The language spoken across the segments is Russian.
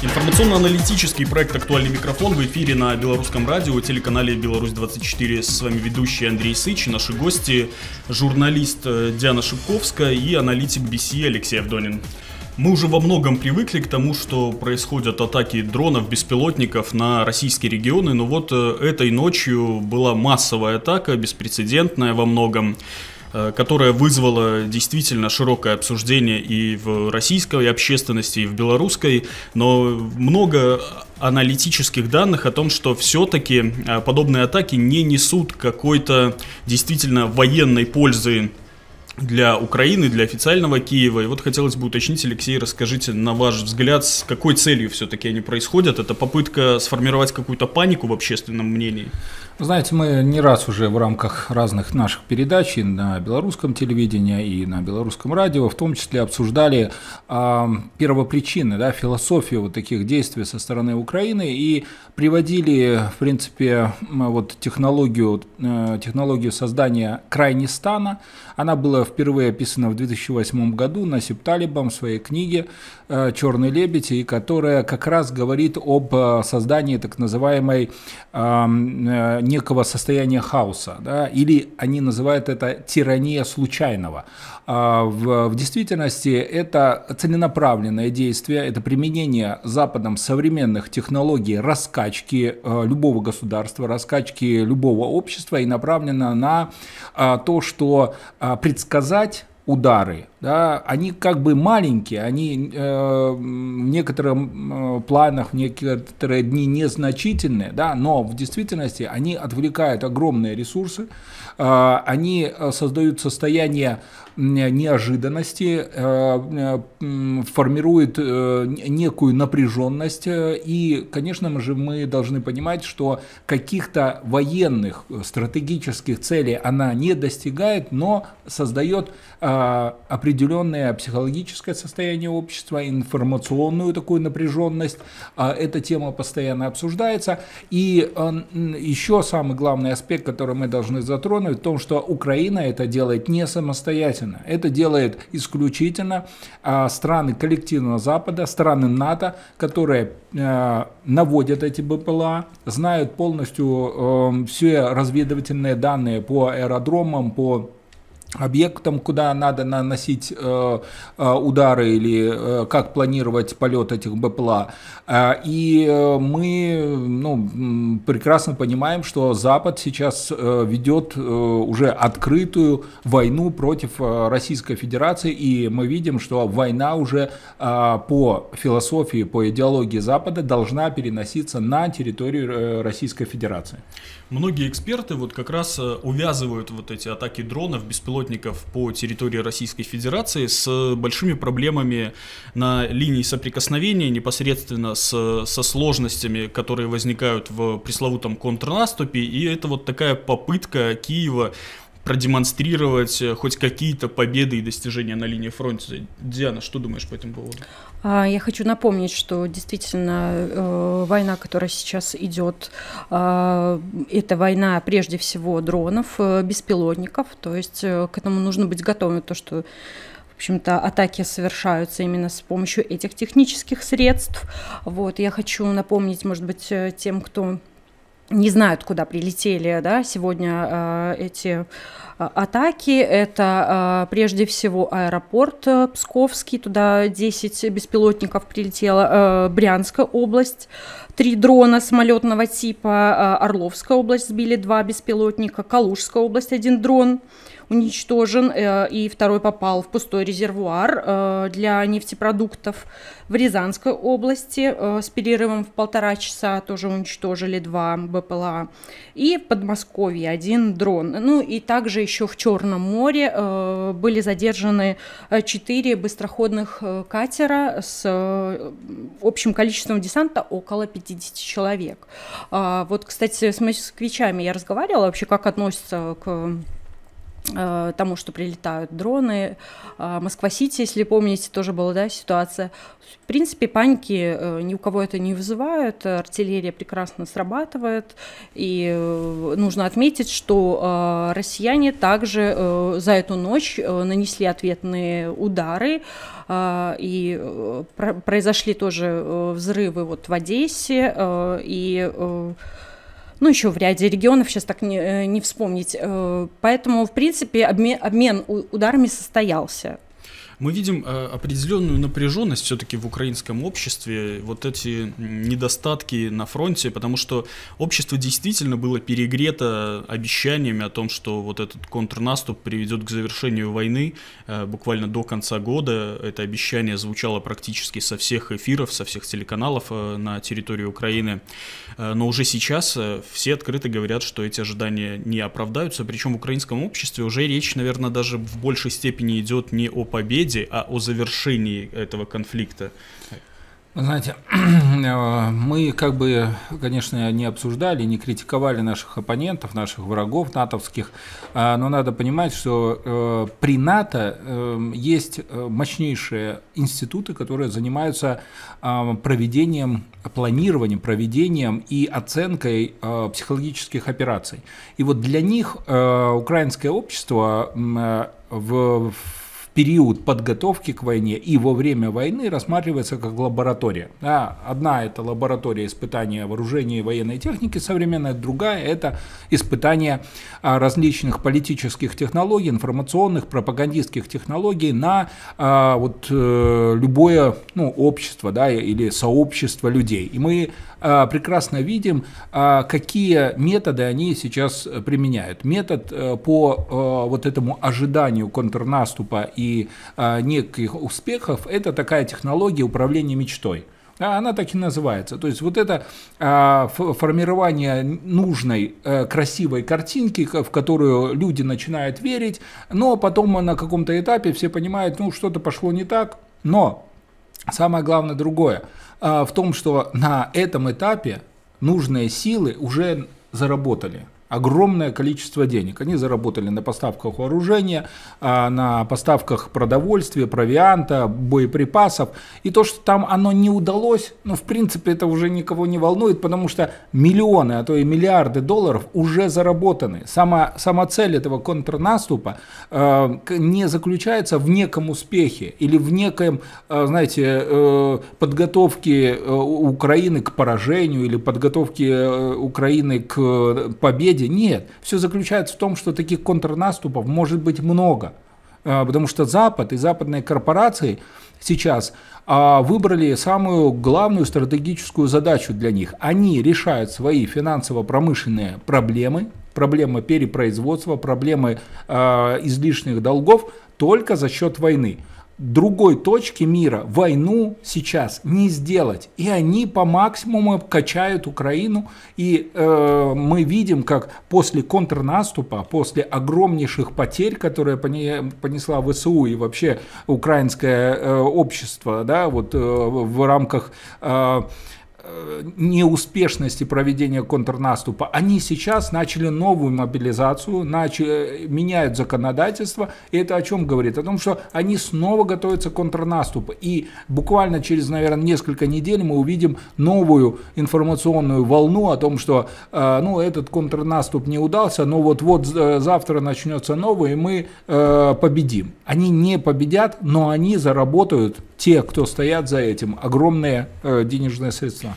Информационно-аналитический проект «Актуальный микрофон» в эфире на Белорусском радио, телеканале «Беларусь-24». С вами ведущий Андрей Сыч, наши гости – журналист э, Диана Шипковская и аналитик BC Алексей Авдонин. Мы уже во многом привыкли к тому, что происходят атаки дронов, беспилотников на российские регионы, но вот э, этой ночью была массовая атака, беспрецедентная во многом. Э, которая вызвала действительно широкое обсуждение и в российской общественности, и в белорусской, но много аналитических данных о том, что все-таки э, подобные атаки не несут какой-то действительно военной пользы для Украины, для официального Киева. И вот хотелось бы уточнить, Алексей, расскажите, на ваш взгляд, с какой целью все-таки они происходят? Это попытка сформировать какую-то панику в общественном мнении? Знаете, мы не раз уже в рамках разных наших передач и на белорусском телевидении, и на белорусском радио, в том числе обсуждали э, первопричины, да, философию вот таких действий со стороны Украины и приводили, в принципе, вот технологию, э, технологию создания крайнестана. Она была впервые описана в 2008 году на Насип-Талибом в своей книге э, «Черный лебедь», и которая как раз говорит об э, создании так называемой э, некого состояния хаоса, да, или они называют это тирания случайного. А в, в действительности это целенаправленное действие, это применение Западом современных технологий раскачки э, любого государства, раскачки любого общества и направлено на э, то, что э, предсказать удары, да, они как бы маленькие, они э, в некоторых э, планах, в некоторые дни незначительные, да, но в действительности они отвлекают огромные ресурсы, они создают состояние неожиданности, э, э, формирует э, некую напряженность. И, конечно же, мы должны понимать, что каких-то военных стратегических целей она не достигает, но создает определенное психологическое состояние общества, информационную такую напряженность. Эта тема постоянно обсуждается. И еще самый главный аспект, который мы должны затронуть, в том, что Украина это делает не самостоятельно. Это делает исключительно а, страны коллективного Запада, страны НАТО, которые а, наводят эти БПЛА, знают полностью а, все разведывательные данные по аэродромам, по объектам, куда надо наносить э, э, удары или э, как планировать полет этих БПЛА. И мы ну, прекрасно понимаем, что Запад сейчас ведет уже открытую войну против Российской Федерации, и мы видим, что война уже по философии, по идеологии Запада должна переноситься на территорию Российской Федерации. Многие эксперты вот как раз э, увязывают вот эти атаки дронов, беспилотников по территории Российской Федерации с большими проблемами на линии соприкосновения, непосредственно с, со сложностями, которые возникают в пресловутом контрнаступе. И это вот такая попытка Киева продемонстрировать э, хоть какие-то победы и достижения на линии фронта. Диана, что думаешь по этому поводу? А, я хочу напомнить, что действительно э, война, которая сейчас идет, э, это война прежде всего дронов, беспилотников, то есть к этому нужно быть готовым, то, что в общем-то, атаки совершаются именно с помощью этих технических средств. Вот, я хочу напомнить, может быть, тем, кто не знают, куда прилетели да, сегодня э, эти э, атаки. Это э, прежде всего аэропорт э, Псковский, туда 10 беспилотников прилетело, э, Брянская область, три дрона самолетного типа, э, Орловская область сбили два беспилотника, Калужская область один дрон, уничтожен, э, и второй попал в пустой резервуар э, для нефтепродуктов. В Рязанской области э, с перерывом в полтора часа тоже уничтожили два БПЛА. И в Подмосковье один дрон. Ну и также еще в Черном море были задержаны четыре быстроходных катера с общим количеством десанта около 50 человек. Вот, кстати, с москвичами я разговаривала вообще, как относятся к тому, что прилетают дроны. А, Москва-Сити, если помните, тоже была да, ситуация. В принципе, паники э, ни у кого это не вызывают, артиллерия прекрасно срабатывает, и э, нужно отметить, что россияне также за эту ночь нанесли ответные удары, и произошли тоже взрывы вот в Одессе, и ну, еще в ряде регионов, сейчас так не, э, не вспомнить. Э, поэтому, в принципе, обмен, обмен ударами состоялся. Мы видим э, определенную напряженность все-таки в украинском обществе, вот эти недостатки на фронте, потому что общество действительно было перегрето обещаниями о том, что вот этот контрнаступ приведет к завершению войны э, буквально до конца года. Это обещание звучало практически со всех эфиров, со всех телеканалов э, на территории Украины. Но уже сейчас все открыто говорят, что эти ожидания не оправдаются, причем в украинском обществе уже речь, наверное, даже в большей степени идет не о победе, победе, а о завершении этого конфликта. Знаете, мы как бы, конечно, не обсуждали, не критиковали наших оппонентов, наших врагов натовских, а, но надо понимать, что э, при НАТО э, есть э, мощнейшие институты, которые занимаются а, проведением, планированием, проведением и оценкой психологических операций. И вот для них украинское общество в период подготовки к войне и во время войны рассматривается как лаборатория. Да, одна это лаборатория испытания вооружения и военной техники современная, другая это испытание а, различных политических технологий, информационных, пропагандистских технологий на а, вот, э, любое ну, общество да, или сообщество людей. И мы прекрасно видим, а, какие методы они сейчас применяют. Метод э, по э, вот этому ожиданию контрнаступа и а, неких успехов – это такая технология управления мечтой. Она так и называется. То есть вот это формирование нужной э, красивой картинки, в которую люди начинают верить, но потом на каком-то этапе все понимают, ну что-то пошло не так, но самое главное другое – а, в том, что на этом этапе нужные силы уже заработали огромное количество денег. Они заработали на поставках вооружения, а, на поставках продовольствия, провианта, боеприпасов. И то, что там оно не удалось, ну, в принципе, это уже никого не волнует, потому что миллионы, а то и миллиарды долларов уже заработаны. Сама, сама цель этого контрнаступа э, не заключается в неком успехе или в неком, э, знаете, э, подготовке э, Украины к поражению или подготовке э, Украины к победе победе. Нет, все заключается в том, что таких контрнаступов может быть много. А, потому что Запад и западные корпорации сейчас а, выбрали самую главную стратегическую задачу для них. Они решают свои финансово-промышленные проблемы, проблемы перепроизводства, проблемы э, излишних долгов только за счет войны другой точки мира войну сейчас не сделать. И они по максимуму качают Украину. И э, мы видим, как после контрнаступа, после огромнейших потерь, которые понесла ВСУ и вообще украинское э, общество, да, вот э, в рамках Э, неуспешности проведения контрнаступа, они сейчас начали новую мобилизацию, начали, меняют законодательство. И это о чем говорит? О том, что они снова готовятся к контрнаступу. И буквально через, наверное, несколько недель мы увидим новую информационную волну о том, что э, ну, этот контрнаступ не удался, но вот-вот э, завтра начнется новый, и мы победим. Они не победят, но они заработают те, кто стоят за этим, огромные э, денежные средства.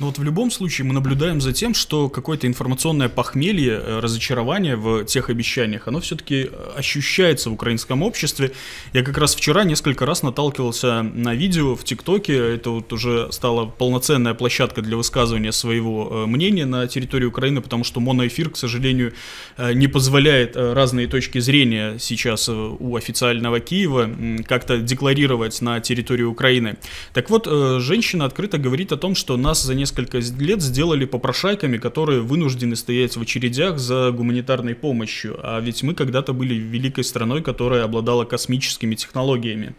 Но вот в любом случае мы наблюдаем за тем, что какое-то информационное похмелье, э, разочарование в тех обещаниях, оно все-таки э, ощущается в украинском обществе. Я как раз вчера несколько раз наталкивался на видео в ТикТоке, это вот уже стала полноценная площадка для высказывания своего э, мнения на территории Украины, потому что моноэфир, к сожалению, не позволяет разные точки зрения сейчас у официального Киева как-то декларировать на территории Украины. Так вот, женщина открыто говорит о том, что нас за несколько лет сделали попрошайками, которые вынуждены стоять в очередях за гуманитарной помощью. А ведь мы когда-то были великой страной, которая обладала космическими технологиями.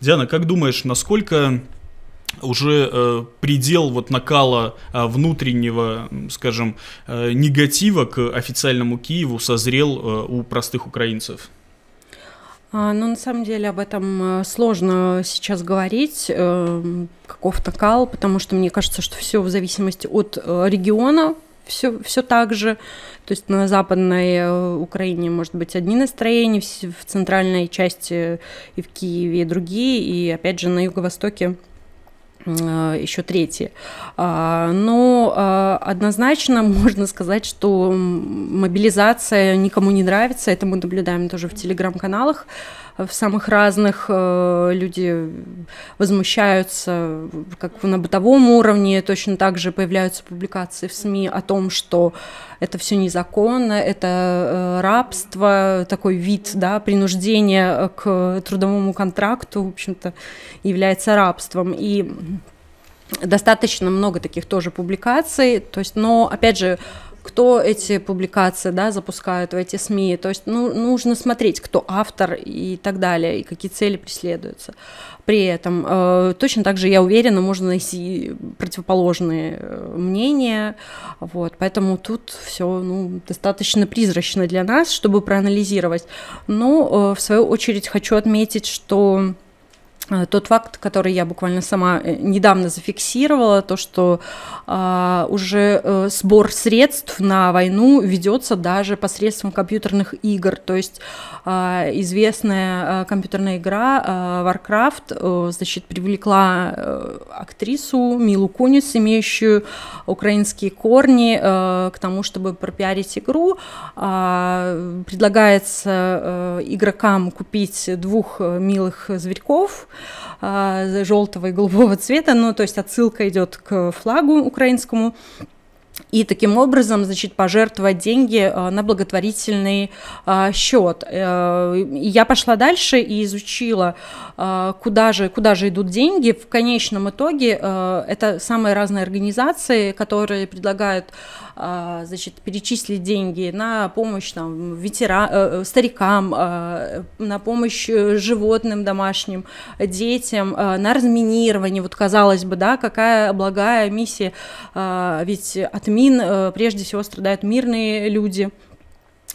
Диана, как думаешь, насколько уже э, предел вот накала э, внутреннего, скажем, э, негатива к официальному Киеву созрел э, у простых украинцев? А, ну, на самом деле об этом э, сложно сейчас говорить, э, каков-то кал, потому что мне кажется, что все в зависимости от э, региона, все, все так же. То есть на западной Украине может быть одни настроения, в центральной части и в Киеве другие, и опять же на юго-востоке еще третьи. А, но однозначно можно сказать, что мобилизация никому не нравится, это мы наблюдаем тоже в телеграм-каналах в самых разных, э, люди возмущаются как на бытовом уровне, точно так же появляются публикации в СМИ о том, что это все незаконно, это э, рабство, такой вид да, принуждения к трудовому контракту, в общем-то, является рабством. И достаточно много таких тоже публикаций, то есть, но, опять же, кто эти публикации да, запускают в эти СМИ. То есть ну, нужно смотреть, кто автор и так далее, и какие цели преследуются. При этом э, точно так же, я уверена, можно найти противоположные э, мнения. Вот, поэтому тут все ну, достаточно призрачно для нас, чтобы проанализировать. Но, э, в свою очередь, хочу отметить, что тот факт, который я буквально сама э, недавно зафиксировала, то, что а, уже а, сбор средств на войну ведется даже посредством компьютерных игр. То есть а, известная а, компьютерная игра а, Warcraft а, значит, привлекла а, актрису Милу Кунис, имеющую украинские корни, а, к тому, чтобы пропиарить игру. А, предлагается а, игрокам купить двух милых зверьков, желтого и голубого цвета, ну, то есть отсылка идет к флагу украинскому, и таким образом, значит, пожертвовать деньги а, на благотворительный а, счет. Я пошла дальше и изучила, а, куда же, куда же идут деньги. В конечном итоге это самые разные организации, которые предлагают значит, перечислить деньги на помощь там, ветера... Э, э, старикам, на помощь животным домашним, детям, на разминирование. Вот казалось бы, да, какая благая миссия, ведь от мин э, прежде всего страдают мирные люди,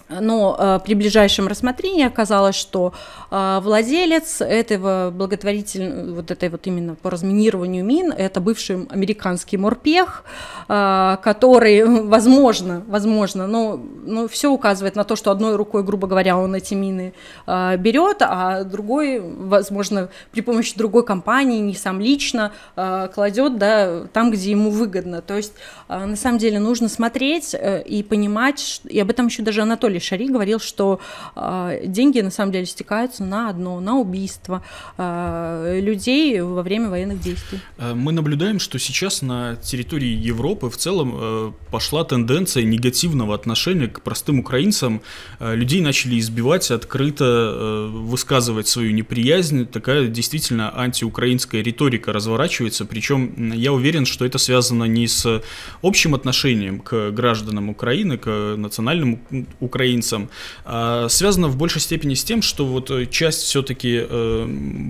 но э, при ближайшем рассмотрении оказалось, что э, владелец этого благотворительного, вот этой вот именно по разминированию мин, это бывший американский морпех, э, который, возможно, возможно, но, но все указывает на то, что одной рукой, грубо говоря, он эти мины берет, а другой, возможно, при помощи другой компании, не сам лично, кладет да, там, где ему выгодно. То есть, на самом деле, нужно смотреть и понимать, и об этом еще даже Анатолий Анатолий Шари говорил, что э, деньги на самом деле стекаются на одно, на убийство э, людей во время военных действий. Э, мы наблюдаем, что сейчас на территории Европы в целом э, пошла тенденция негативного отношения к простым украинцам. Э, людей начали избивать, открыто э, высказывать свою неприязнь. Такая действительно антиукраинская риторика разворачивается. Причем я уверен, что это связано не с общим отношением к гражданам Украины, к национальным украинцам, украинцам, а, связано в большей степени с тем, что вот э, часть все-таки э,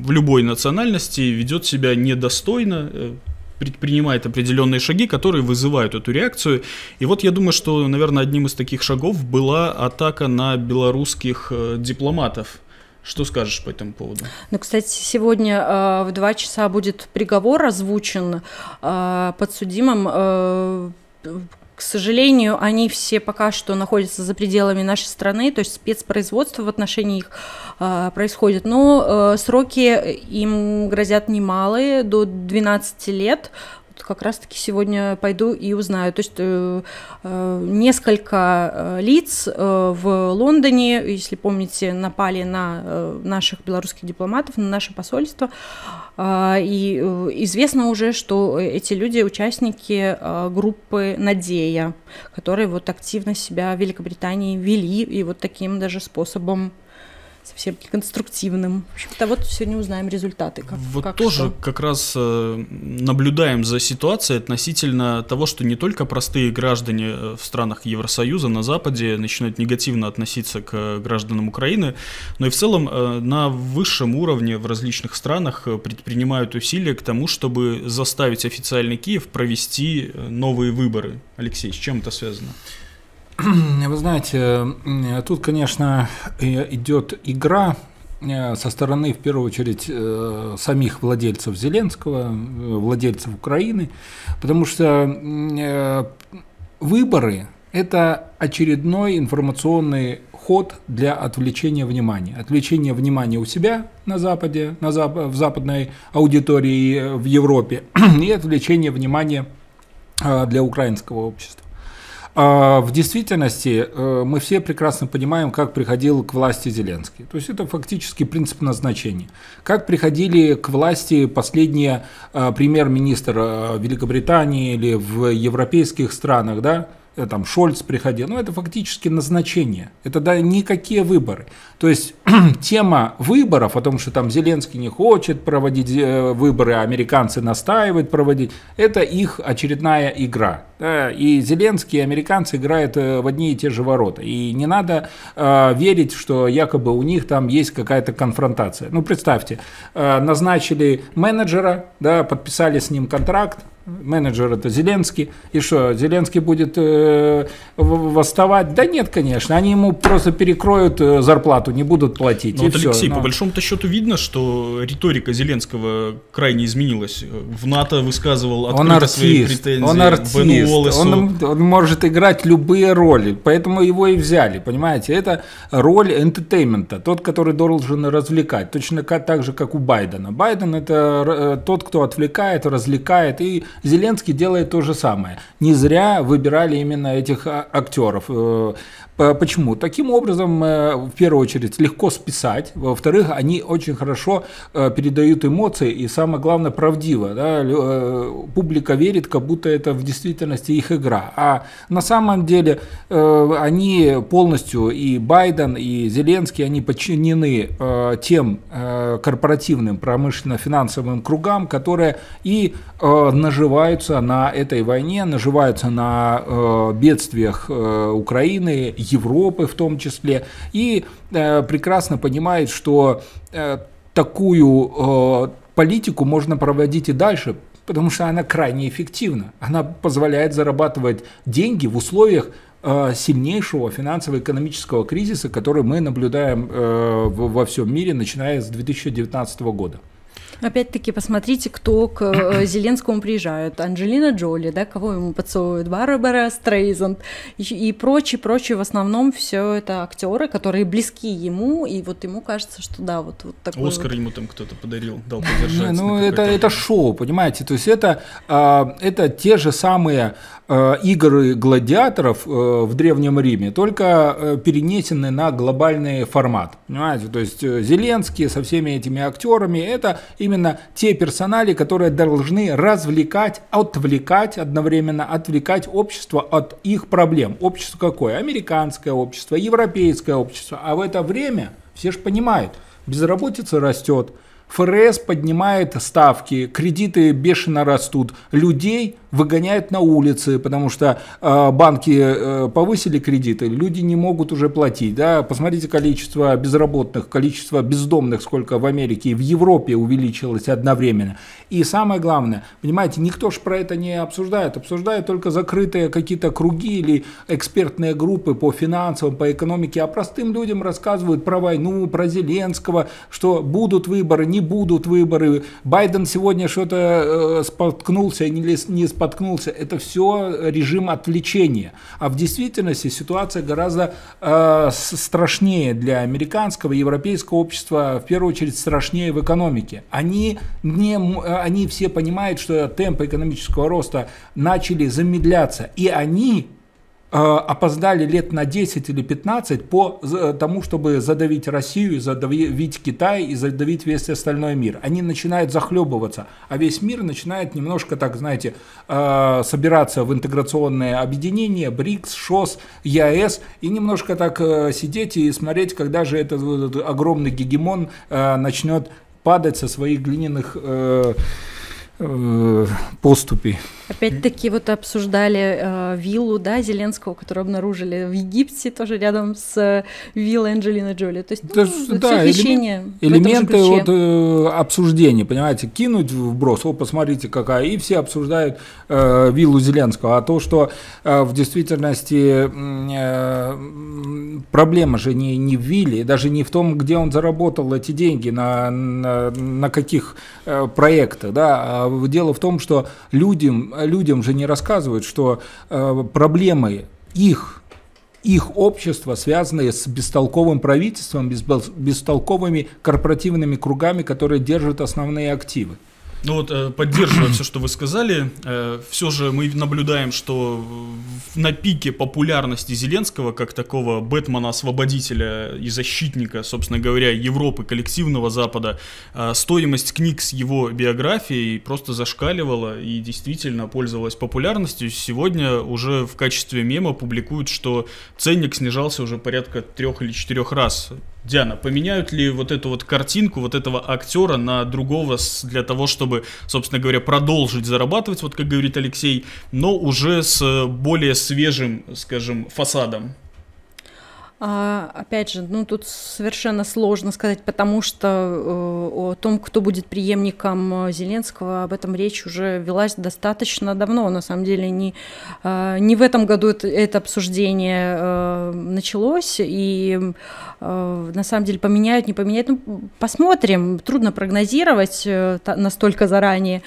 в любой национальности ведет себя недостойно, э, предпринимает определенные шаги, которые вызывают эту реакцию. И вот я думаю, что, наверное, одним из таких шагов была атака на белорусских дипломатов. Что скажешь по этому поводу? Ну, кстати, сегодня э, в два часа будет приговор озвучен э, подсудимым э, к сожалению, они все пока что находятся за пределами нашей страны, то есть спецпроизводство в отношении их э, происходит. Но э, сроки им грозят немалые, до 12 лет как раз-таки сегодня пойду и узнаю. То есть э, э, несколько э, лиц э, в Лондоне, если помните, напали на э, наших белорусских дипломатов, на наше посольство. Э, и э, известно уже, что эти люди участники группы «Надея», которые вот активно себя в Великобритании вели и вот таким даже способом совсем конструктивным. В общем-то, вот сегодня узнаем результаты. Как, вот как тоже что. как раз э, наблюдаем за ситуацией относительно того, что не только простые граждане э, в странах Евросоюза на Западе начинают негативно относиться к гражданам Украины, но и в целом э, на высшем уровне в различных странах предпринимают усилия к тому, чтобы заставить официальный Киев провести новые выборы. Алексей, с чем это связано? Вы знаете, тут, конечно, идет игра со стороны, в первую очередь, самих владельцев Зеленского, владельцев Украины, потому что выборы – это очередной информационный ход для отвлечения внимания. Отвлечение внимания у себя на Западе, на зап в западной аудитории в Европе и отвлечение внимания для украинского общества. А, в действительности э, мы все прекрасно понимаем, как приходил к власти Зеленский. То есть это фактически принцип назначения. Как приходили к власти последние а, премьер-министр э, Великобритании или в европейских странах, да, Э, там Шольц приходил, ну это фактически назначение, это да, никакие выборы. То есть тема выборов, о том, что там Зеленский не хочет проводить э, выборы, а американцы настаивают проводить, это их очередная игра. Да, и Зеленский, и американцы играют э, в одни и те же ворота. И не надо э, верить, что якобы у них там есть какая-то конфронтация. Ну представьте, э, назначили менеджера, да, подписали с ним контракт, менеджер это Зеленский. И что, Зеленский будет э, восставать? Да нет, конечно. Они ему просто перекроют э, зарплату, не будут платить. Ну, вот, Алексей, Но... по большому-то счету видно, что риторика Зеленского крайне изменилась. В НАТО высказывал открыто он артист, свои претензии. Он артист, он, он может играть любые роли, поэтому его и взяли, понимаете? Это роль энтетеймента, тот, который должен развлекать, точно так же, как у Байдена. Байден это э, тот, кто отвлекает, развлекает и Зеленский делает то же самое. Не зря выбирали именно этих а, актеров. Э, Почему? Таким образом, э, в первую очередь, легко списать. Во-вторых, они очень хорошо э, передают эмоции и, самое главное, правдиво. Да? Публика верит, как будто это в действительности их игра. А на самом деле они полностью, и Байден, и Зеленский, они подчинены тем корпоративным промышленно-финансовым кругам, которые и наживаются на этой войне, наживаются на бедствиях Украины, Европы в том числе, и э, прекрасно понимает, что э, такую э, политику можно проводить и дальше, потому что она крайне эффективна. Она позволяет зарабатывать деньги в условиях э, сильнейшего финансово-экономического кризиса, который мы наблюдаем э, во всем мире, начиная с 2019 года. Опять-таки, посмотрите, кто к э, Зеленскому приезжает. Анджелина Джоли, да, кого ему подсовывают, Барбара Стрейзанд и, и прочие, прочие. В основном все это актеры, которые близки ему, и вот ему кажется, что да, вот, вот такой Оскар вот. ему там кто-то подарил, дал подержать. Ну, это, это шоу, понимаете, то есть это, а, это те же самые Э, игры гладиаторов э, в Древнем Риме, только э, перенесены на глобальный формат. Понимаете? То есть Зеленский со всеми этими актерами это именно те персонали, которые должны развлекать, отвлекать одновременно, отвлекать общество от их проблем. Общество какое? Американское общество, европейское общество. А в это время все же понимают, безработица растет, ФРС поднимает ставки, кредиты бешено растут, людей выгоняют на улицы, потому что э, банки э, повысили кредиты, люди не могут уже платить. Да? Посмотрите количество безработных, количество бездомных, сколько в Америке и в Европе увеличилось одновременно. И самое главное, понимаете, никто же про это не обсуждает, обсуждают только закрытые какие-то круги или экспертные группы по финансам, по экономике, а простым людям рассказывают про войну, про Зеленского, что будут выборы, не будут выборы. Байден сегодня что-то э, споткнулся и не, не споткнулся. Это все режим отвлечения. А в действительности ситуация гораздо э, страшнее для американского и европейского общества, в первую очередь страшнее в экономике. Они, не, они все понимают, что темпы экономического роста начали замедляться, и они Э, опоздали лет на 10 или 15 по тому, чтобы задавить Россию, задавить Китай и задавить весь остальной мир. Они начинают захлебываться, а весь мир начинает немножко, так знаете, э, собираться в интеграционное объединение, БРИКС, ШОС, ЕАЭС, и немножко так э, сидеть и смотреть, когда же этот огромный гегемон начнет падать со своих глиняных поступей. Опять-таки вот обсуждали э, виллу, да, Зеленского, которую обнаружили в Египте, тоже рядом с э, виллой Анджелины Джоли. То есть, ну, да, да, элемент, элементы вот, э, обсуждения, понимаете, кинуть вброс, о, посмотрите какая, и все обсуждают э, виллу Зеленского. А то, что э, в действительности э, проблема же не, не в вилле, даже не в том, где он заработал эти деньги, на, на, на каких э, проектах, да, а дело в том, что людям людям же не рассказывают, что э, проблемы их их общества, связанные с бестолковым правительством, бестолковыми корпоративными кругами, которые держат основные активы. Ну вот, э, поддерживая все, что вы сказали, э, все же мы наблюдаем, что на пике популярности Зеленского, как такого Бэтмена-освободителя и защитника, собственно говоря, Европы, коллективного Запада, э, стоимость книг с его биографией просто зашкаливала и действительно пользовалась популярностью. Сегодня уже в качестве мема публикуют, что ценник снижался уже порядка трех или четырех раз Диана, поменяют ли вот эту вот картинку, вот этого актера на другого для того, чтобы, собственно говоря, продолжить зарабатывать, вот как говорит Алексей, но уже с более свежим, скажем, фасадом? А, опять же, ну тут совершенно сложно сказать, потому что э, о том, кто будет преемником э, Зеленского, об этом речь уже велась достаточно давно. На самом деле не, э, не в этом году это, это обсуждение э, началось, и э, на самом деле поменяют, не поменяют. Ну, посмотрим, трудно прогнозировать э, настолько заранее.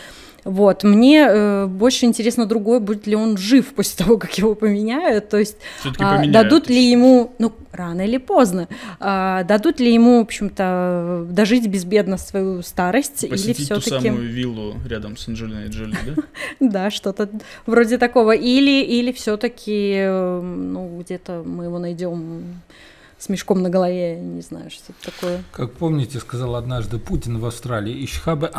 Вот. Мне э, больше интересно другое, будет ли он жив после того, как его поменяют. То есть а, дадут ли ему, ну, рано или поздно, а, дадут ли ему, в общем-то, дожить безбедно свою старость Посетить или все-таки... ту самую виллу рядом с Анджелиной Джоли, да? Да, что-то вроде такого. Или, или все-таки, э, ну, где-то мы его найдем с мешком на голове, не знаю, что это такое. Как помните, сказал однажды Путин в Австралии, ich habe.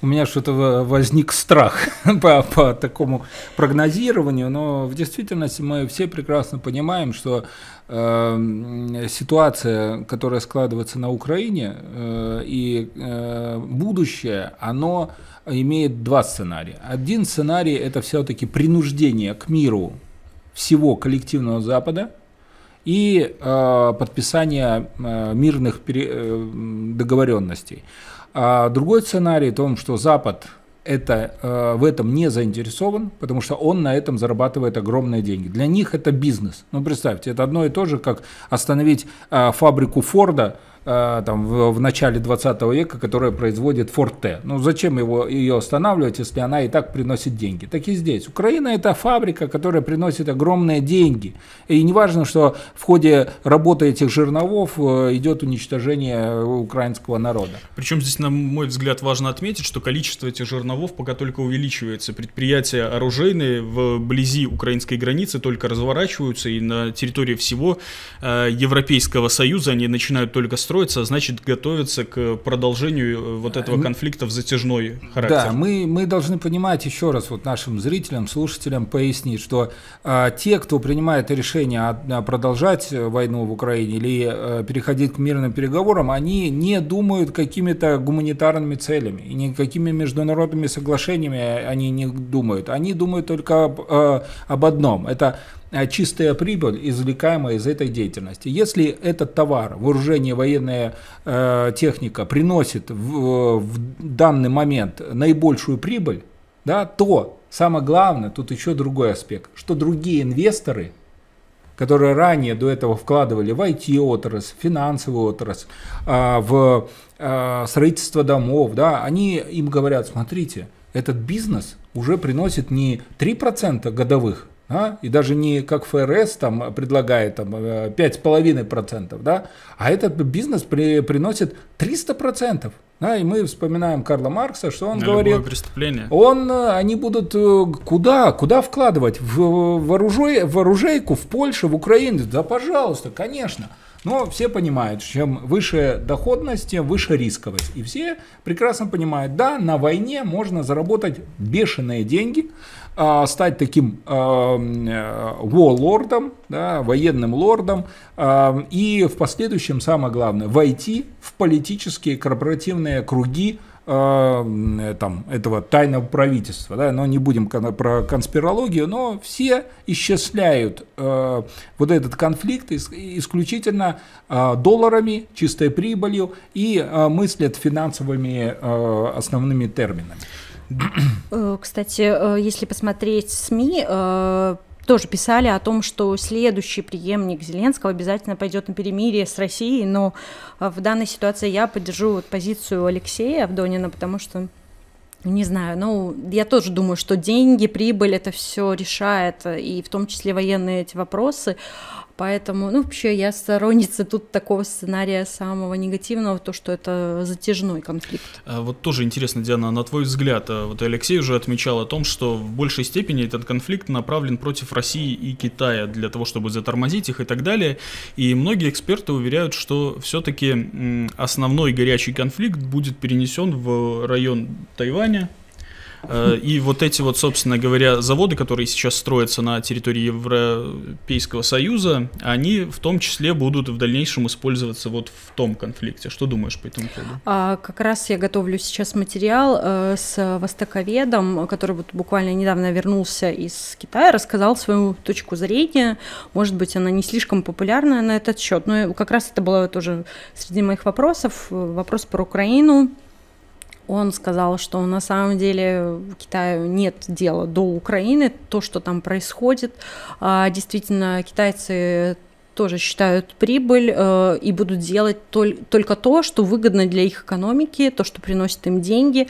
У меня что-то возник страх по, по такому прогнозированию, но в действительности мы все прекрасно понимаем, что э, ситуация, которая складывается на Украине э, и э, будущее, оно имеет два сценария. Один сценарий – это все-таки принуждение к миру всего коллективного Запада – и э, подписание э, мирных пере, э, договоренностей. А другой сценарий в том, что Запад это, э, в этом не заинтересован, потому что он на этом зарабатывает огромные деньги. Для них это бизнес. Ну, представьте, это одно и то же, как остановить э, фабрику Форда – там, в, в начале 20 века, которая производит Форте. Ну зачем его, ее останавливать, если она и так приносит деньги? Так и здесь. Украина это фабрика, которая приносит огромные деньги. И не важно, что в ходе работы этих жерновов э, идет уничтожение украинского народа. Причем здесь, на мой взгляд, важно отметить, что количество этих жерновов пока только увеличивается. Предприятия оружейные вблизи украинской границы только разворачиваются, и на территории всего э, Европейского Союза они начинают только строить строится, значит готовится к продолжению э, вот этого конфликта в затяжной характер. Да, мы, мы должны понимать еще раз вот нашим зрителям, слушателям пояснить, что а, те, кто принимает решение а, продолжать войну в Украине или а, переходить к мирным переговорам, они не думают какими-то гуманитарными целями и никакими международными соглашениями они не думают. Они думают только об, а, об одном. Это Э, чистая прибыль, извлекаемая из этой деятельности. Если этот товар, вооружение, военная э, техника приносит в, в данный момент наибольшую прибыль, да, то самое главное, тут еще другой аспект, что другие инвесторы, которые ранее до этого вкладывали в IT-отрасль, финансовую отрасль, э, в э, строительство домов, да, они им говорят, смотрите, этот бизнес уже приносит не 3% годовых, а? и даже не как ФРС там предлагает там, 5,5%, э, да? а этот бизнес при, приносит 300%. Да, и мы вспоминаем Карла Маркса, что он На говорит, преступление. Он, э, они будут э, куда, куда вкладывать? В, в, оружей, в оружейку, в Польшу, в Украину? Да, пожалуйста, конечно. Но все понимают, чем выше доходность, тем выше рисковость. И все прекрасно понимают, да, на войне можно заработать бешеные деньги, а, стать таким а, лордом, да, военным лордом, а, и в последующем, самое главное, войти в политические корпоративные круги э, там, этого тайного правительства, да, но не будем про конспирологию, но все исчисляют э, вот этот конфликт исключительно э, долларами, чистой прибылью и э, мыслят финансовыми э, основными терминами. Э, кстати, э, если посмотреть СМИ, э, тоже писали о том, что следующий преемник Зеленского обязательно пойдет на перемирие с Россией, но в данной ситуации я поддержу позицию Алексея Авдонина, потому что не знаю, ну, я тоже думаю, что деньги, прибыль, это все решает, и в том числе военные эти вопросы. Поэтому, ну, вообще я сторонница тут такого сценария самого негативного, то, что это затяжной конфликт. А вот тоже интересно, Диана, на твой взгляд, а вот Алексей уже отмечал о том, что в большей степени этот конфликт направлен против России и Китая для того, чтобы затормозить их и так далее. И многие эксперты уверяют, что все-таки основной горячий конфликт будет перенесен в район Тайваня, и вот эти вот, собственно говоря, заводы, которые сейчас строятся на территории Европейского Союза, они в том числе будут в дальнейшем использоваться вот в том конфликте. Что думаешь по этому поводу? А, как раз я готовлю сейчас материал э, с востоковедом, который вот буквально недавно вернулся из Китая, рассказал свою точку зрения. Может быть, она не слишком популярная на этот счет, но как раз это было тоже среди моих вопросов. Вопрос про Украину он сказал, что на самом деле Китаю нет дела до Украины, то, что там происходит. А, действительно, китайцы тоже считают прибыль э, и будут делать тол- только то, что выгодно для их экономики, то, что приносит им деньги.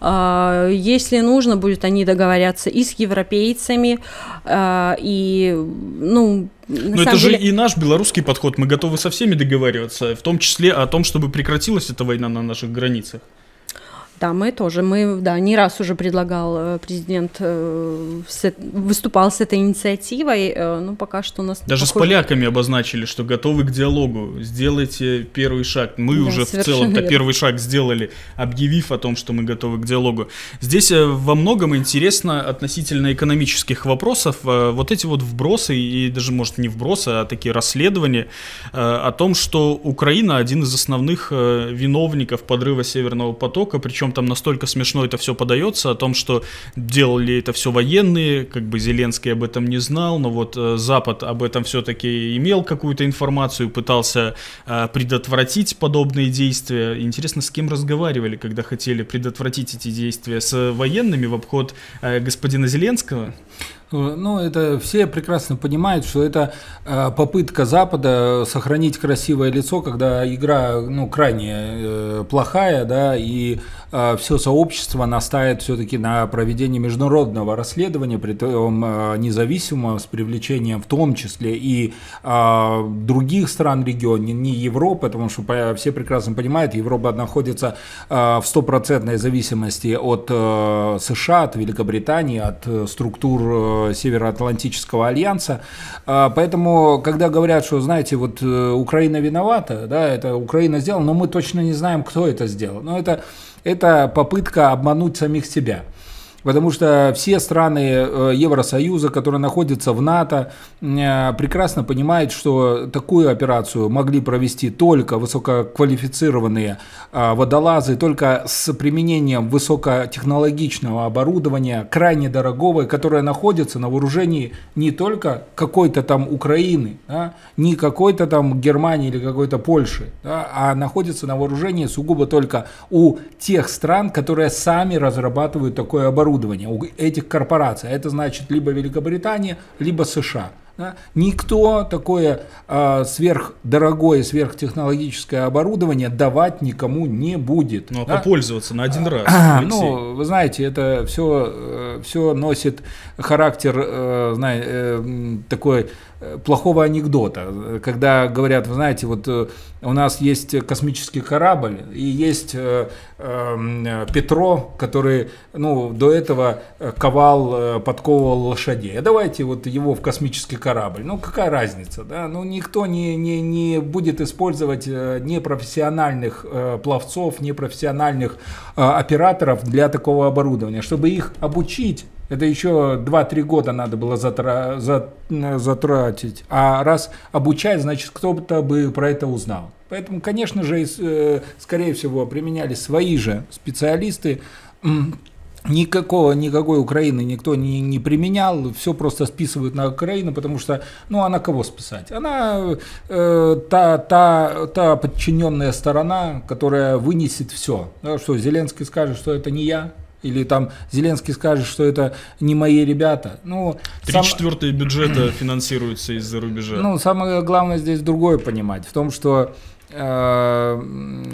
Э, если нужно будет, они договорятся и с европейцами, э, и, ну, но это деле... же и наш белорусский подход. Мы готовы со всеми договариваться, в том числе о том, чтобы прекратилась эта война на наших границах. Да, мы тоже. Мы, да, не раз уже предлагал э, президент, э, выступал с этой инициативой, э, но пока что у нас... Даже похоже... с поляками обозначили, что готовы к диалогу. Сделайте первый шаг. Мы да, уже в целом-то первый шаг сделали, объявив о том, что мы готовы к диалогу. Здесь во многом интересно относительно экономических вопросов вот эти вот вбросы, и даже, может, не вбросы, а такие расследования о том, что Украина один из основных виновников подрыва Северного потока, причем причем там настолько смешно это все подается, о том, что делали это все военные, как бы Зеленский об этом не знал, но вот э, Запад об этом все-таки имел какую-то информацию, пытался э, предотвратить подобные действия. Интересно, с кем разговаривали, когда хотели предотвратить эти действия? С военными в обход э, господина Зеленского? Ну, это все прекрасно понимают, что это э, попытка Запада сохранить красивое лицо, когда игра ну, крайне э, плохая, да, и э, все сообщество настаивает все-таки на проведении международного расследования, при том независимого, с привлечением в том числе и других стран региона, не Европы, потому что все прекрасно понимают, Европа находится в стопроцентной зависимости от США, от Великобритании, от структур Североатлантического альянса. А, поэтому, когда говорят, что, знаете, вот э, Украина виновата, да, это Украина сделала, но мы точно не знаем, кто это сделал. Но это, это попытка обмануть самих себя потому что все страны э, Евросоюза, которые находятся в НАТО, э, прекрасно понимают, что такую операцию могли провести только высококвалифицированные э, водолазы, только с применением высокотехнологичного оборудования, крайне дорогого, которое находится на вооружении не только какой-то там Украины, да, не какой-то там Германии или какой-то Польши, да, а находится на вооружении сугубо только у тех стран, которые сами разрабатывают такое оборудование оборудования у этих корпораций. Это значит либо Великобритания, либо США. Да? Никто такое э, сверхдорогое, сверхтехнологическое оборудование давать никому не будет. Ну, а да? попользоваться на один раз. ну, вы знаете, это все, э, все носит характер э, знаете, э, такой плохого анекдота, когда говорят, вы знаете, вот у нас есть космический корабль и есть э, э, Петро, который, ну, до этого ковал, подковывал лошадей. А давайте вот его в космический корабль. Ну, какая разница, да? Ну, никто не, не, не будет использовать непрофессиональных э, пловцов, непрофессиональных э, операторов для такого оборудования. Чтобы их обучить, Это еще 2-3 года надо было затра... затратить. А раз обучать, значит, кто-то бы про это узнал. Поэтому, конечно же, э, скорее всего, применялись свои же специалисты. Никакого, никакой Украины никто не, не применял, все просто списывают на Украину, потому что, ну, а на кого списать? Она э, та, та, та подчиненная сторона, которая вынесет все. Да, что Зеленский скажет, что это не я, или там Зеленский скажет, что это не мои ребята. Ну, Три сам... четвертые бюджета финансируются из-за рубежа. Ну, самое главное здесь другое понимать, в том, что э,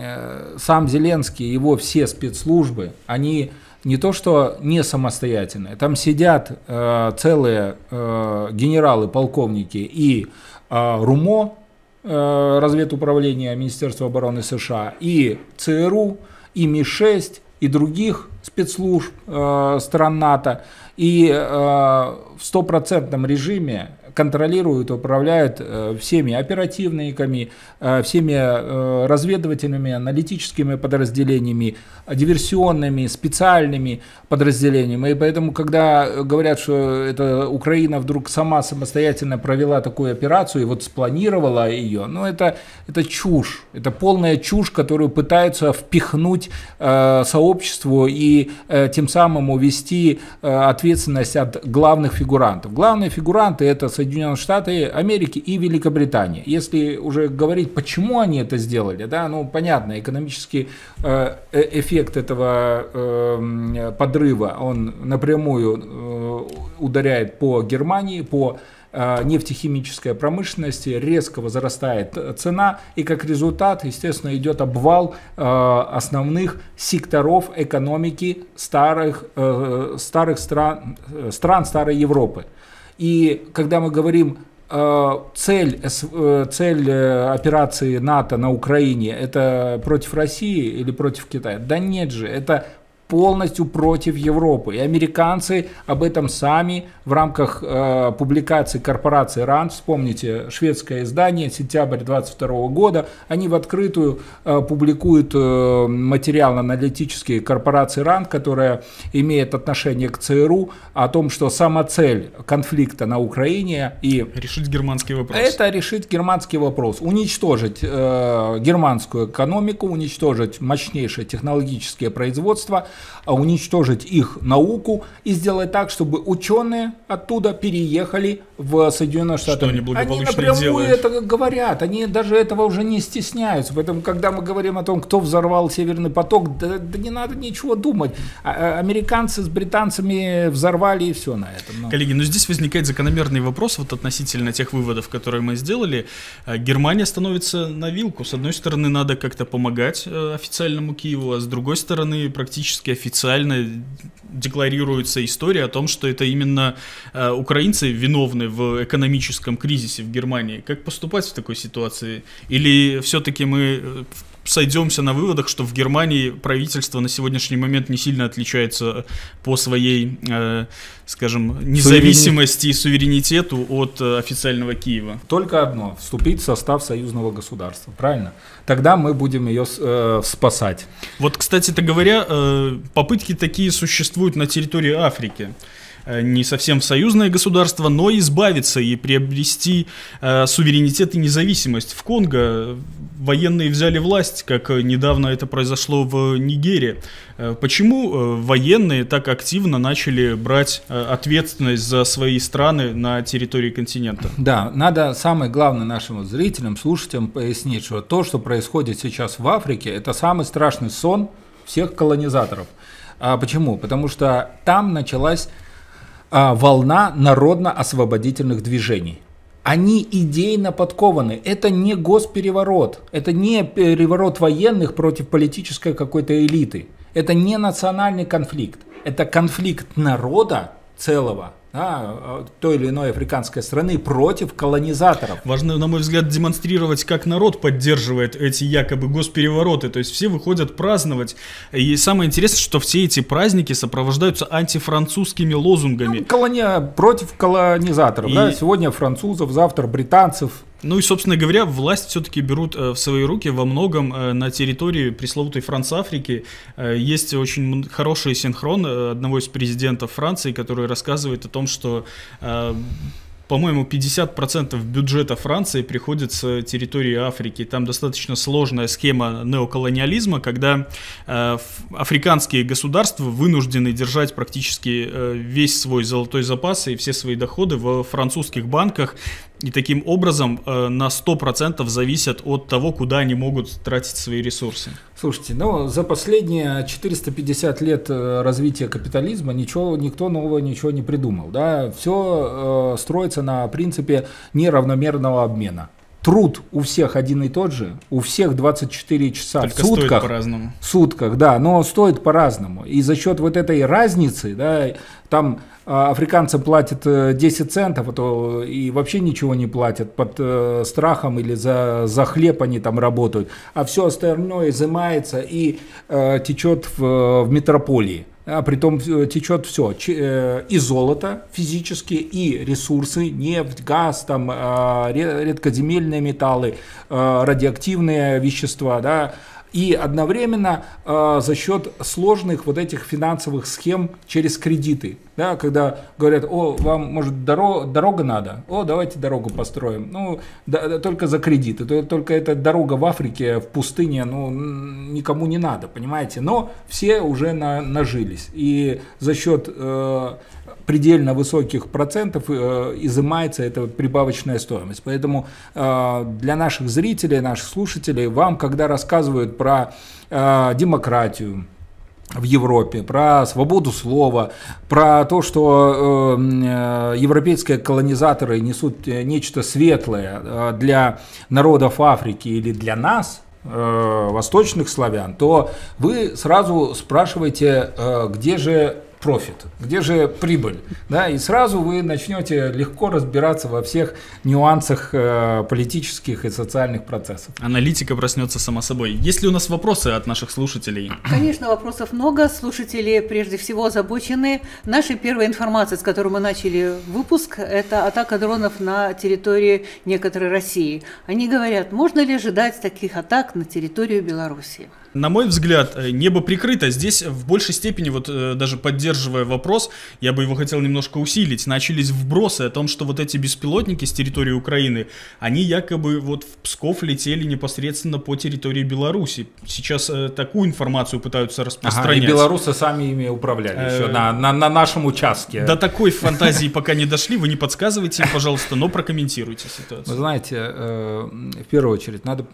э, сам Зеленский, его все спецслужбы, они не то что не самостоятельные, там сидят э, целые э, генералы, полковники и э, РУМО, э, разведуправление Министерства обороны США, и ЦРУ, и МИ-6, и других спецслужб э, стран НАТО, и э, в стопроцентном режиме контролируют, управляют э, всеми оперативниками, э, всеми э, разведывательными, аналитическими подразделениями, диверсионными, специальными подразделениями. И поэтому, когда говорят, что это Украина вдруг сама самостоятельно провела такую операцию и вот спланировала ее, ну это, это чушь, это полная чушь, которую пытаются впихнуть сообществу и тем самым увести ответственность от главных фигурантов. Главные фигуранты это Соединенные Штаты Америки и Великобритания. Если уже говорить, почему они это сделали, да, ну понятно, экономический э, э эффект этого э, подрыва, он напрямую э, ударяет по Германии, по э, нефтехимической промышленности, резко возрастает цена, и как результат, естественно, идет обвал э, основных секторов экономики старых, старых стран, стран старой Европы. И когда мы говорим э, цель, э, цель э, операции НАТО на Украине это против России или против Китая? Да нет же, это полностью против Европы. И американцы об этом сами в рамках э, публикации корпорации РАН, вспомните, шведское издание, сентябрь 22 года, они в открытую э, публикуют э, материал аналитический корпорации РАН, которая имеет отношение к ЦРУ, о том, что сама цель конфликта на Украине и... Решить германский вопрос. Это решить германский вопрос. Уничтожить э, германскую экономику, уничтожить мощнейшее технологическое производство – уничтожить их науку и сделать так, чтобы ученые оттуда переехали в Соединенные Штаты. Что они они напрямую делают. это говорят, они даже этого уже не стесняются. Поэтому, когда мы говорим о том, кто взорвал Северный поток, да, да не надо ничего думать. А, а, американцы с британцами взорвали и все на этом. Но. Ну. Коллеги, но здесь возникает закономерный вопрос вот относительно тех выводов, которые мы сделали. А, Германия становится на вилку. С одной стороны, надо как-то помогать э, официальному Киеву, а с другой стороны, практически официально декларируется история о том, что это именно э, украинцы виновны в экономическом кризисе в Германии. Как поступать в такой ситуации? Или все-таки мы э, сойдемся на выводах, что в Германии правительство на сегодняшний момент не сильно отличается по своей, э, скажем, независимости и суверенитету от э, официального Киева. Только одно – вступить в состав союзного государства, правильно? Тогда мы будем ее э, спасать. Вот, кстати-то говоря, э, попытки такие существуют на территории Африки. Э, не совсем в союзное государство, но избавиться и приобрести э, суверенитет и независимость. В Конго военные взяли власть, как недавно это произошло в Нигерии. Э, почему э, военные так активно начали брать ответственность за свои страны на территории континента? Да, надо самое главное нашим зрителям, слушателям пояснить, что то, что происходит сейчас в Африке, это самый страшный сон всех колонизаторов. А почему? Потому что там началась волна народно-освободительных движений. Они идейно подкованы. Это не госпереворот. Это не переворот военных против политической какой-то элиты. Это не национальный конфликт. Это конфликт народа целого да, той или иной африканской страны против колонизаторов. Важно, на мой взгляд, демонстрировать, как народ поддерживает эти якобы госперевороты. То есть все выходят праздновать. И самое интересное, что все эти праздники сопровождаются антифранцузскими лозунгами. Ну, колония против колонизаторов. И... Да? Сегодня французов, завтра британцев, Ну и, собственно говоря, власть все-таки берут в свои руки во многом на территории пресловутой Франц-Африки. Есть очень хороший синхрон одного из президентов Франции, который рассказывает о том, что по-моему, 50% бюджета Франции приходит с территории Африки. Там достаточно сложная схема неоколониализма, когда э, африканские государства вынуждены держать практически э, весь свой золотой запас и все свои доходы в французских банках, и таким образом э, на 100% зависят от того, куда они могут тратить свои ресурсы. Слушайте, ну за последние 450 лет э, развития капитализма ничего, никто нового ничего не придумал. Да? Все э, строится на принципе неравномерного обмена. Труд у всех один и тот же, у всех 24 часа Только в сутках. По-разному. Сутках, да, но стоит по-разному. И за счет вот этой разницы, да, там а, африканцы платят 10 э, центов, а то и вообще ничего не платят под э, страхом или за, за хлеб они там работают, а все остальное изымается и э, течет в, в метрополии. А притом э, течет все, э, и золото физически, и ресурсы, нефть, газ, там, редкоземельные металлы, радиоактивные вещества, да, и одновременно э, за счет сложных вот этих финансовых схем через кредиты, да, когда говорят, о, вам может дорога, дорога надо, о, давайте дорогу построим, ну, да, да, только за кредиты, только эта дорога в Африке, в пустыне, ну, никому не надо, понимаете, но все уже на, нажились, и за счет э, предельно высоких процентов э, изымается эта прибавочная стоимость. Поэтому э, для наших зрителей, наших слушателей, вам, когда рассказывают про э, демократию, в Европе, про свободу слова, про то, что э, европейские колонизаторы несут нечто светлое для народов Африки или для нас, э, восточных славян, то вы сразу спрашиваете, э, где же профит, где же прибыль, да, и сразу вы начнете легко разбираться во всех нюансах э, политических и социальных процессов. Аналитика проснется само собой. Есть ли у нас вопросы от наших слушателей? Конечно, вопросов много. Слушатели прежде всего озабочены. Наша первая информация, с которой мы начали выпуск, это атака дронов на территории некоторой России. Они говорят, можно ли ожидать таких атак на территорию Беларуси? На мой взгляд, э, небо прикрыто. Здесь в большей степени, вот э, даже поддерживая вопрос, я бы его хотел немножко усилить. Начались вбросы о том, что вот эти беспилотники с территории Украины, они якобы вот в Псков летели непосредственно по территории Беларуси. Сейчас э, такую информацию пытаются распространять. Ага, и белорусы сами ими управляли еще на, на, на нашем участке. До такой фантазии пока не дошли. Вы не подсказывайте, пожалуйста, но прокомментируйте ситуацию. Вы знаете, в первую очередь, надо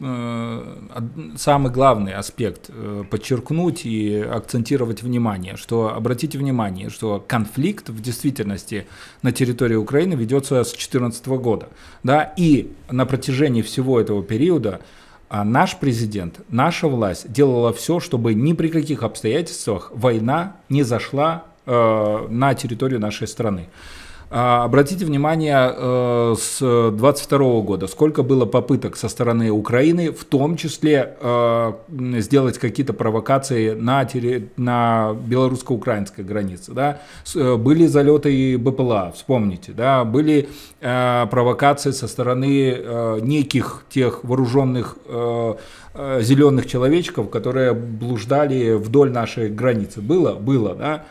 самый главный аспект аспект э, подчеркнуть и акцентировать внимание, что обратите внимание, что конфликт в действительности на территории Украины ведется с 2014 года, да, и на протяжении всего этого периода а наш президент, наша власть делала все, чтобы ни при каких обстоятельствах война не зашла э, на территорию нашей страны. А, обратите внимание, э, с 22 года сколько было попыток со стороны Украины, в том числе э, сделать какие-то провокации на, на белорусско-украинской границе. Да? Э, были залеты БПЛА, вспомните. Да? Были провокации со стороны неких тех вооруженных зеленых человечков, которые блуждали вдоль нашей границы. Было? Было, да?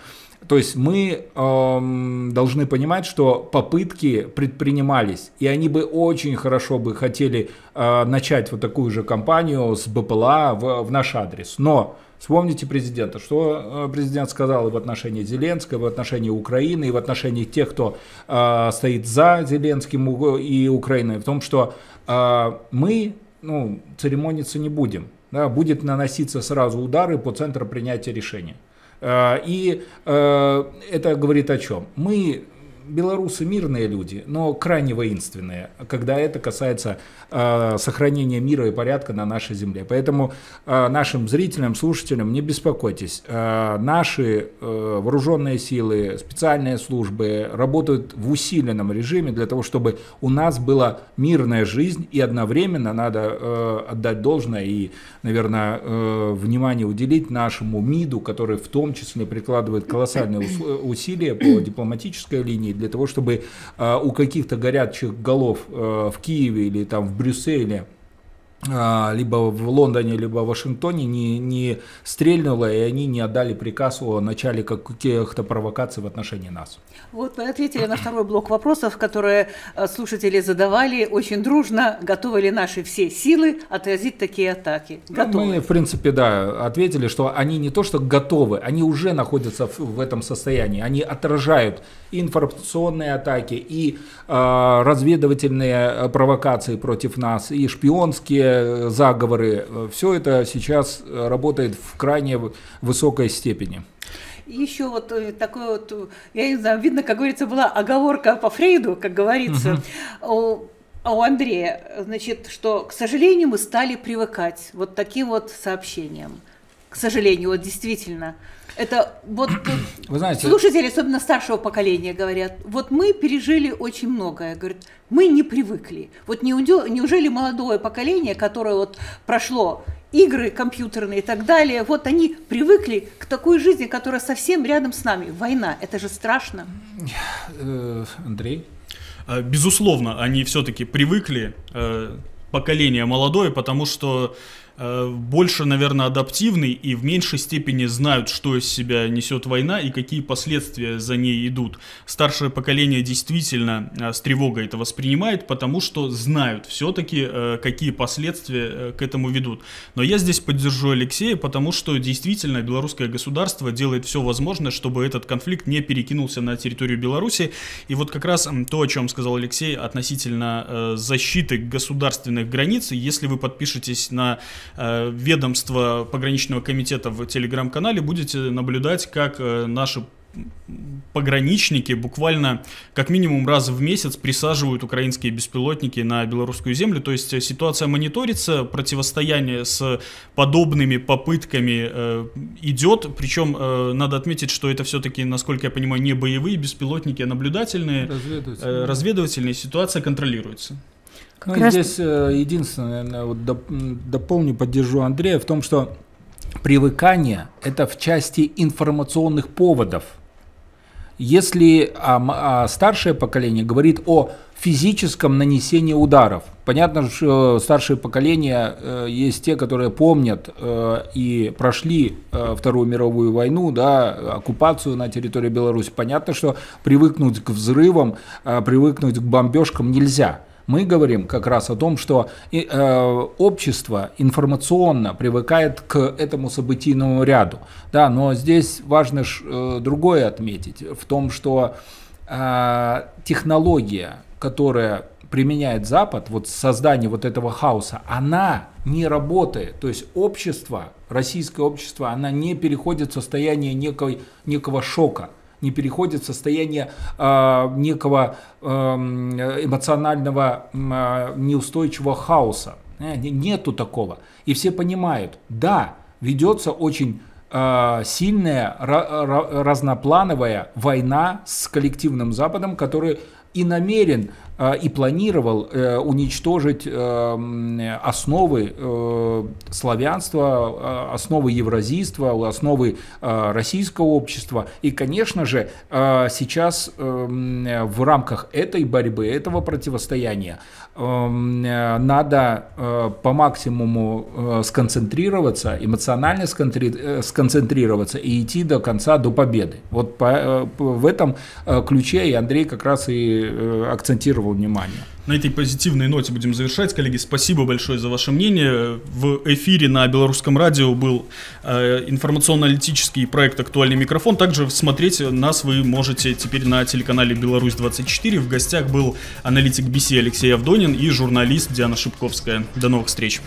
То есть мы эм, должны понимать, что попытки предпринимались, и они бы очень хорошо бы хотели э, начать вот такую же кампанию с БПЛА в, в наш адрес. Но вспомните президента, что э, президент сказал и в отношении Зеленского, и в отношении Украины, и в отношении тех, кто э, стоит за Зеленским и Украиной, в том, что э, мы ну, церемониться не будем. Да, будет наноситься сразу удары по центру принятия решения. Э, и э, это говорит о чем? Мы белорусы мирные люди, но крайне воинственные, когда это касается сохранения мира и порядка на нашей земле. Поэтому э, нашим зрителям, слушателям не беспокойтесь. Э, наши э, вооруженные силы, специальные службы работают в усиленном режиме для того, чтобы у нас была мирная жизнь и одновременно надо э, отдать должное и, наверное, э, внимание уделить нашему МИДу, который в том числе прикладывает колоссальные усилия по дипломатической линии для того, чтобы у каких-то горячих голов в Киеве или там в Брюсселе а, либо в Лондоне, либо в Вашингтоне не, не стрельнуло, и они не отдали приказ о начале каких-то провокаций в отношении нас. Вот мы ответили на второй блок вопросов, которые э, слушатели задавали очень дружно. Готовы ли наши все силы отразить такие атаки? Ну, готовы. Мы, в принципе, да, ответили, что они не то что готовы, они уже находятся в, в этом состоянии. Они отражают и информационные атаки, и э, разведывательные провокации против нас, и шпионские Э, заговоры, э, все это сейчас э, работает в крайне высокой степени. еще вот такой вот, я не знаю, видно, как говорится, была оговорка по Фрейду, как говорится, угу. у, у Андрея, значит, что, к сожалению, мы стали привыкать вот таким вот сообщениям. К сожалению, вот действительно. Это вот Вы знаете, слушатели, особенно старшего поколения, говорят, вот мы пережили очень многое. Говорят, мы не привыкли. Вот неужели молодое поколение, которое вот прошло игры компьютерные и так далее, вот они привыкли к такой жизни, которая совсем рядом с нами. Война, это же страшно. Э, Андрей? Э, безусловно, они все-таки привыкли, э, поколение молодое, потому что Э, больше, наверное, адаптивны и в меньшей степени знают, что из себя несет война и какие последствия за ней идут. Старшее поколение действительно э, с тревогой это воспринимает, потому что знают все-таки, э, какие последствия к этому ведут. Но я здесь поддержу Алексея, потому что действительно белорусское государство делает все возможное, чтобы этот конфликт не перекинулся на территорию Беларуси. И вот как раз то, о чем сказал Алексей относительно защиты государственных границ, если вы подпишетесь на Э, ведомство пограничного комитета в телеграм-канале будете наблюдать, как э, наши пограничники буквально как минимум раз в месяц присаживают украинские беспилотники на белорусскую землю. То есть э, ситуация мониторится, противостояние с подобными попытками э, идет. Причем э, надо отметить, что это все-таки, насколько я понимаю, не боевые беспилотники, а наблюдательные. Разведывательные. Э, разведывательные. Ситуация контролируется. Как ну, раз... Здесь э, единственное, наверное, вот дополню, поддержу Андрея в том, что привыкание – это в части информационных поводов. Если а, а старшее поколение говорит о физическом нанесении ударов, понятно, что старшее поколение э, есть те, которые помнят э, и прошли э, Вторую мировую войну, да, оккупацию на территории Беларуси. Понятно, что привыкнуть к взрывам, э, привыкнуть к бомбежкам нельзя – мы говорим как раз о том, что э, общество информационно привыкает к этому событийному ряду. Да, но здесь важно ж, э, другое отметить, в том, что э, технология, которая применяет Запад, вот создание вот этого хаоса, она не работает. То есть общество, российское общество, она не переходит в состояние некой, некого шока не переходит в состояние э, некого э, эмоционального э, неустойчивого хаоса. Э, нету такого. И все понимают, да, ведется очень э, сильная, разноплановая война с коллективным Западом, который и намерен а, и планировал э, уничтожить э, основы э, славянства, основы евразийства, основы российского общества. И, конечно же, сейчас в рамках этой борьбы, этого противостояния надо по максимуму сконцентрироваться, эмоционально сконцентрироваться и идти до конца, до победы. Вот по, в этом ключе и Андрей как раз и акцентировал акцентировал внимание. На этой позитивной ноте будем завершать. Коллеги, спасибо большое за ваше мнение. В эфире на Белорусском радио был э, информационно-аналитический проект «Актуальный микрофон». Также смотреть нас вы можете теперь на телеканале «Беларусь-24». В гостях был аналитик BC Алексей Авдонин и журналист Диана Шипковская. До новых встреч.